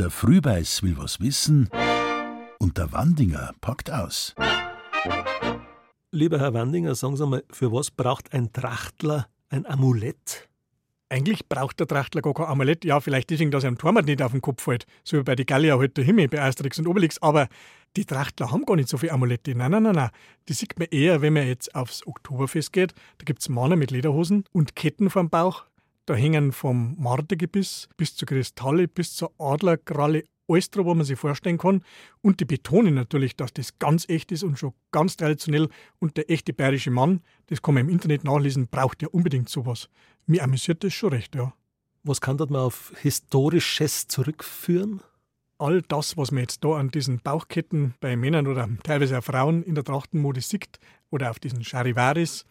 Der Frühbeiß will was wissen und der Wandinger packt aus. Lieber Herr Wandinger, sagen Sie mal, für was braucht ein Trachtler ein Amulett? Eigentlich braucht der Trachtler gar kein Amulett. Ja, vielleicht deswegen, dass er am Torwart nicht auf den Kopf fällt. So wie bei den Gallier heute halt der Himmel, bei Asterix und Obelix. Aber die Trachtler haben gar nicht so viele Amulette. Nein, nein, nein, nein. Die sieht man eher, wenn man jetzt aufs Oktoberfest geht. Da gibt es Männer mit Lederhosen und Ketten vorm Bauch. Da hängen vom Mardergebiss bis zur Kristalle, bis zur Adlerkralle alles drauf, was man sich vorstellen kann. Und die betonen natürlich, dass das ganz echt ist und schon ganz traditionell. Und der echte bayerische Mann, das kann man im Internet nachlesen, braucht ja unbedingt sowas. Mir amüsiert das schon recht, ja. Was kann dort man auf Historisches zurückführen? All das, was man jetzt da an diesen Bauchketten bei Männern oder teilweise auch Frauen in der Trachtenmode sieht oder auf diesen Charivaris,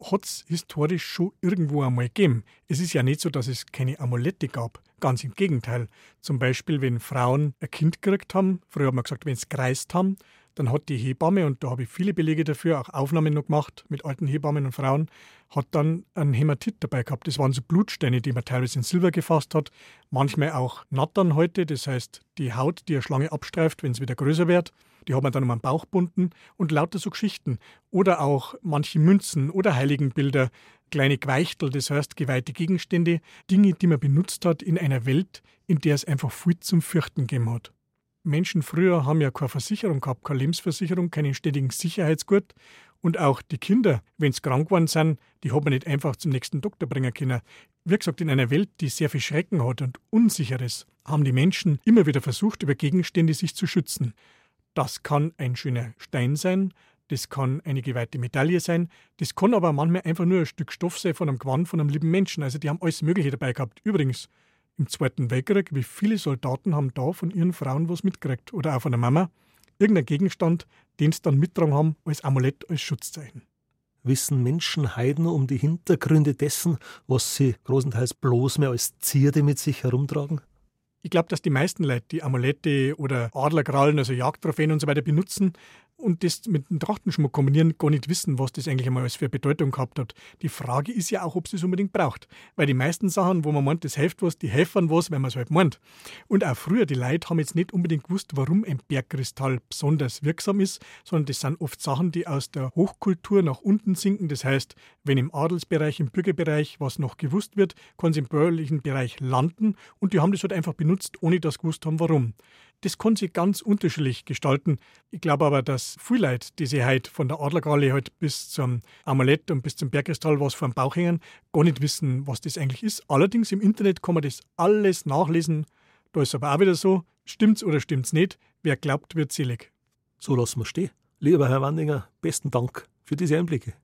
hat es historisch schon irgendwo einmal gegeben. Es ist ja nicht so, dass es keine Amulette gab. Ganz im Gegenteil. Zum Beispiel, wenn Frauen ein Kind gekriegt haben, früher hat man gesagt, wenn sie gereist haben, dann hat die Hebamme, und da habe ich viele Belege dafür, auch Aufnahmen noch gemacht mit alten Hebammen und Frauen, hat dann ein Hämatit dabei gehabt. Das waren so Blutsteine, die man teilweise in Silber gefasst hat, manchmal auch Nattern heute, das heißt die Haut, die eine Schlange abstreift, wenn es wieder größer wird. Die hat man dann um den Bauch bunden und lauter so Geschichten. Oder auch manche Münzen oder Heiligenbilder, kleine Gweichtel, das heißt geweihte Gegenstände, Dinge, die man benutzt hat in einer Welt, in der es einfach viel zum Fürchten gegeben hat. Menschen früher haben ja keine Versicherung gehabt, keine Lebensversicherung, keinen ständigen Sicherheitsgurt. Und auch die Kinder, wenn sie krank geworden sind, die hat man nicht einfach zum nächsten Doktor bringen können. Wie gesagt, in einer Welt, die sehr viel Schrecken hat und Unsicheres, haben die Menschen immer wieder versucht, über Gegenstände sich zu schützen. Das kann ein schöner Stein sein, das kann eine geweihte Medaille sein, das kann aber manchmal einfach nur ein Stück Stoff sein von einem Gewand von einem lieben Menschen. Also die haben alles Mögliche dabei gehabt. Übrigens, im Zweiten Weltkrieg, wie viele Soldaten haben da von ihren Frauen was mitgekriegt oder auch von der Mama, irgendein Gegenstand, den sie dann mittragen haben als Amulett, als Schutzzeichen. Wissen Menschen Heiden um die Hintergründe dessen, was sie großenteils bloß mehr als Zierde mit sich herumtragen? Ich glaube, dass die meisten Leute die Amulette oder Adlerkrallen, also Jagdtrophäen und so weiter benutzen, und das mit dem Trachtenschmuck kombinieren, gar nicht wissen, was das eigentlich einmal für Bedeutung gehabt hat. Die Frage ist ja auch, ob es das unbedingt braucht. Weil die meisten Sachen, wo man meint, das hilft was, die helfen was, wenn man es halt meint. Und auch früher, die Leute haben jetzt nicht unbedingt gewusst, warum ein Bergkristall besonders wirksam ist, sondern das sind oft Sachen, die aus der Hochkultur nach unten sinken. Das heißt, wenn im Adelsbereich, im Bürgerbereich was noch gewusst wird, kann es im bürgerlichen Bereich landen und die haben das halt einfach benutzt, ohne dass sie gewusst haben, warum. Das kann sich ganz unterschiedlich gestalten. Ich glaube aber, dass viele Leute, die sich heute von der Adlergalle halt bis zum Amulett und bis zum Bergkristall was vor dem Bauch hängen, gar nicht wissen, was das eigentlich ist. Allerdings im Internet kann man das alles nachlesen. Da ist aber auch wieder so, stimmt's oder stimmt's nicht, wer glaubt, wird selig. So lassen wir stehen. Lieber Herr Wandinger, besten Dank für diese Einblicke.